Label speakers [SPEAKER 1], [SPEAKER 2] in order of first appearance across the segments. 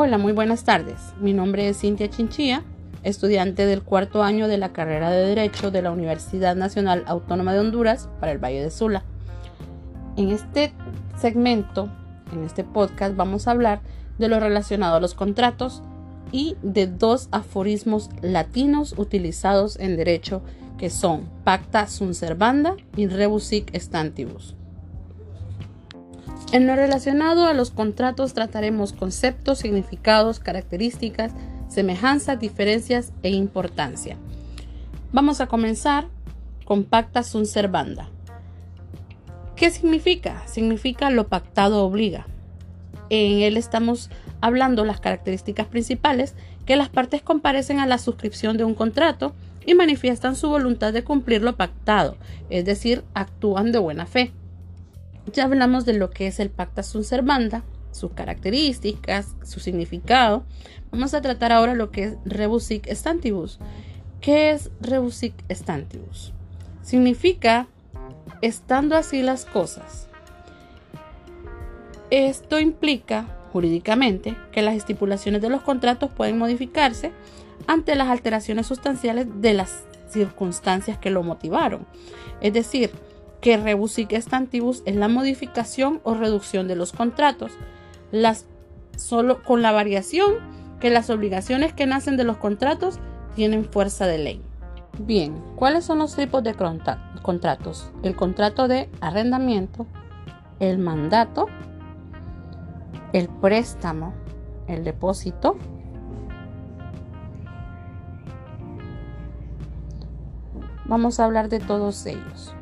[SPEAKER 1] Hola, muy buenas tardes. Mi nombre es Cintia Chinchilla, estudiante del cuarto año de la carrera de Derecho de la Universidad Nacional Autónoma de Honduras para el Valle de Sula. En este segmento, en este podcast, vamos a hablar de lo relacionado a los contratos y de dos aforismos latinos utilizados en derecho que son pacta sunt servanda y rebusic stantibus. En lo relacionado a los contratos trataremos conceptos, significados, características, semejanzas, diferencias e importancia. Vamos a comenzar con pacta sunt servanda. ¿Qué significa? Significa lo pactado obliga. En él estamos hablando las características principales que las partes comparecen a la suscripción de un contrato y manifiestan su voluntad de cumplir lo pactado, es decir, actúan de buena fe. Ya hablamos de lo que es el pacta sunt servanda, sus características, su significado. Vamos a tratar ahora lo que es rebusic stantibus. ¿Qué es rebusic stantibus? Significa estando así las cosas. Esto implica jurídicamente que las estipulaciones de los contratos pueden modificarse ante las alteraciones sustanciales de las circunstancias que lo motivaron. Es decir, que rebusic stantibus es la modificación o reducción de los contratos, las, solo con la variación que las obligaciones que nacen de los contratos tienen fuerza de ley. Bien, ¿cuáles son los tipos de contratos? El contrato de arrendamiento, el mandato, el préstamo, el depósito, Vamos a hablar de todos ellos.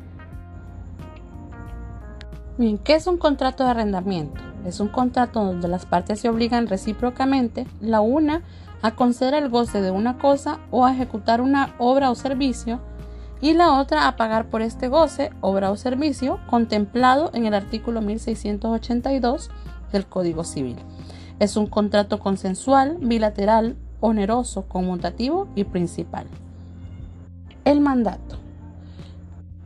[SPEAKER 1] Bien, ¿qué es un contrato de arrendamiento? Es un contrato donde las partes se obligan recíprocamente la una a conceder el goce de una cosa o a ejecutar una obra o servicio y la otra a pagar por este goce, obra o servicio contemplado en el artículo 1682 del Código Civil. Es un contrato consensual, bilateral, oneroso, conmutativo y principal. El mandato.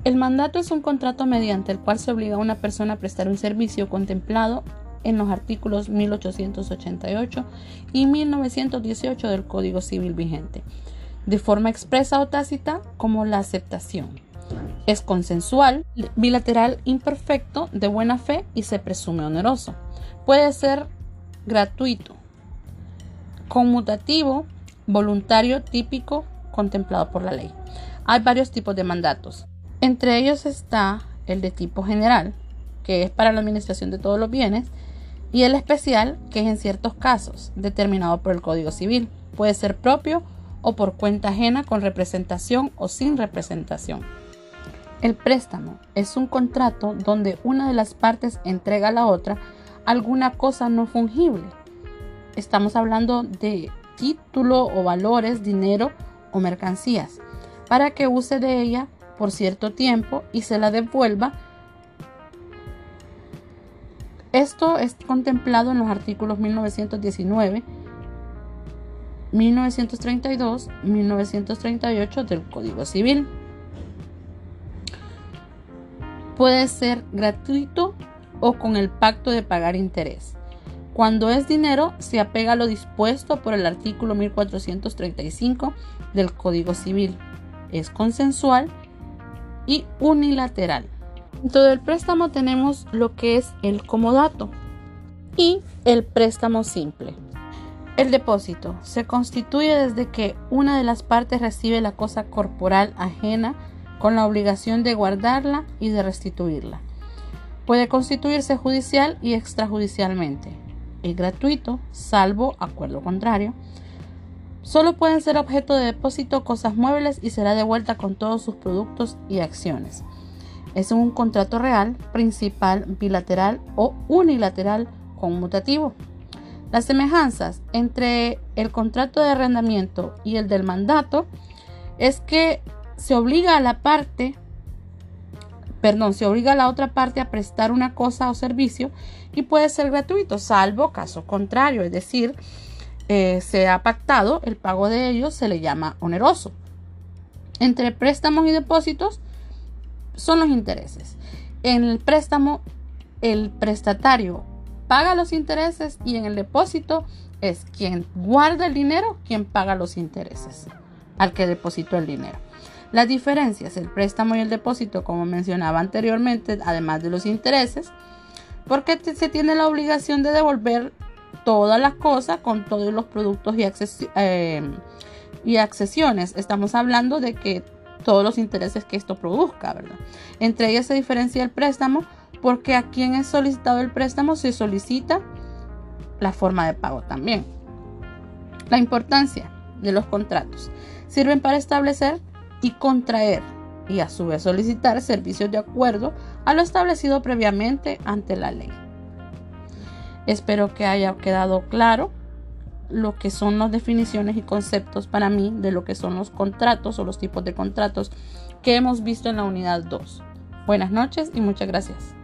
[SPEAKER 1] El mandato es un contrato mediante el cual se obliga a una persona a prestar un servicio contemplado en los artículos 1888 y 1918 del Código Civil vigente, de forma expresa o tácita como la aceptación. Es consensual, bilateral, imperfecto, de buena fe y se presume oneroso. Puede ser gratuito, conmutativo, voluntario, típico, contemplado por la ley. Hay varios tipos de mandatos. Entre ellos está el de tipo general, que es para la administración de todos los bienes, y el especial, que es en ciertos casos, determinado por el Código Civil. Puede ser propio o por cuenta ajena con representación o sin representación. El préstamo es un contrato donde una de las partes entrega a la otra alguna cosa no fungible. Estamos hablando de título o valores, dinero o mercancías, para que use de ella por cierto tiempo y se la devuelva. Esto es contemplado en los artículos 1919, 1932, 1938 del Código Civil. Puede ser gratuito o con el pacto de pagar interés. Cuando es dinero, se apega a lo dispuesto por el artículo 1435 del Código Civil. Es consensual y unilateral. Dentro del préstamo tenemos lo que es el comodato y el préstamo simple. El depósito se constituye desde que una de las partes recibe la cosa corporal ajena con la obligación de guardarla y de restituirla. Puede constituirse judicial y extrajudicialmente. Es gratuito, salvo acuerdo contrario. Solo pueden ser objeto de depósito cosas muebles y será devuelta con todos sus productos y acciones. Es un contrato real, principal, bilateral o unilateral conmutativo. Las semejanzas entre el contrato de arrendamiento y el del mandato es que se obliga a la parte, perdón, se obliga a la otra parte a prestar una cosa o servicio y puede ser gratuito, salvo caso contrario, es decir, eh, se ha pactado, el pago de ellos se le llama oneroso. Entre préstamos y depósitos son los intereses. En el préstamo, el prestatario paga los intereses y en el depósito es quien guarda el dinero quien paga los intereses al que depositó el dinero. Las diferencias, el préstamo y el depósito, como mencionaba anteriormente, además de los intereses, porque se tiene la obligación de devolver todas las cosas con todos los productos y, eh, y accesiones. Estamos hablando de que todos los intereses que esto produzca, ¿verdad? Entre ellas se diferencia el préstamo porque a quien es solicitado el préstamo se solicita la forma de pago también. La importancia de los contratos sirven para establecer y contraer y a su vez solicitar servicios de acuerdo a lo establecido previamente ante la ley. Espero que haya quedado claro lo que son las definiciones y conceptos para mí de lo que son los contratos o los tipos de contratos que hemos visto en la unidad 2. Buenas noches y muchas gracias.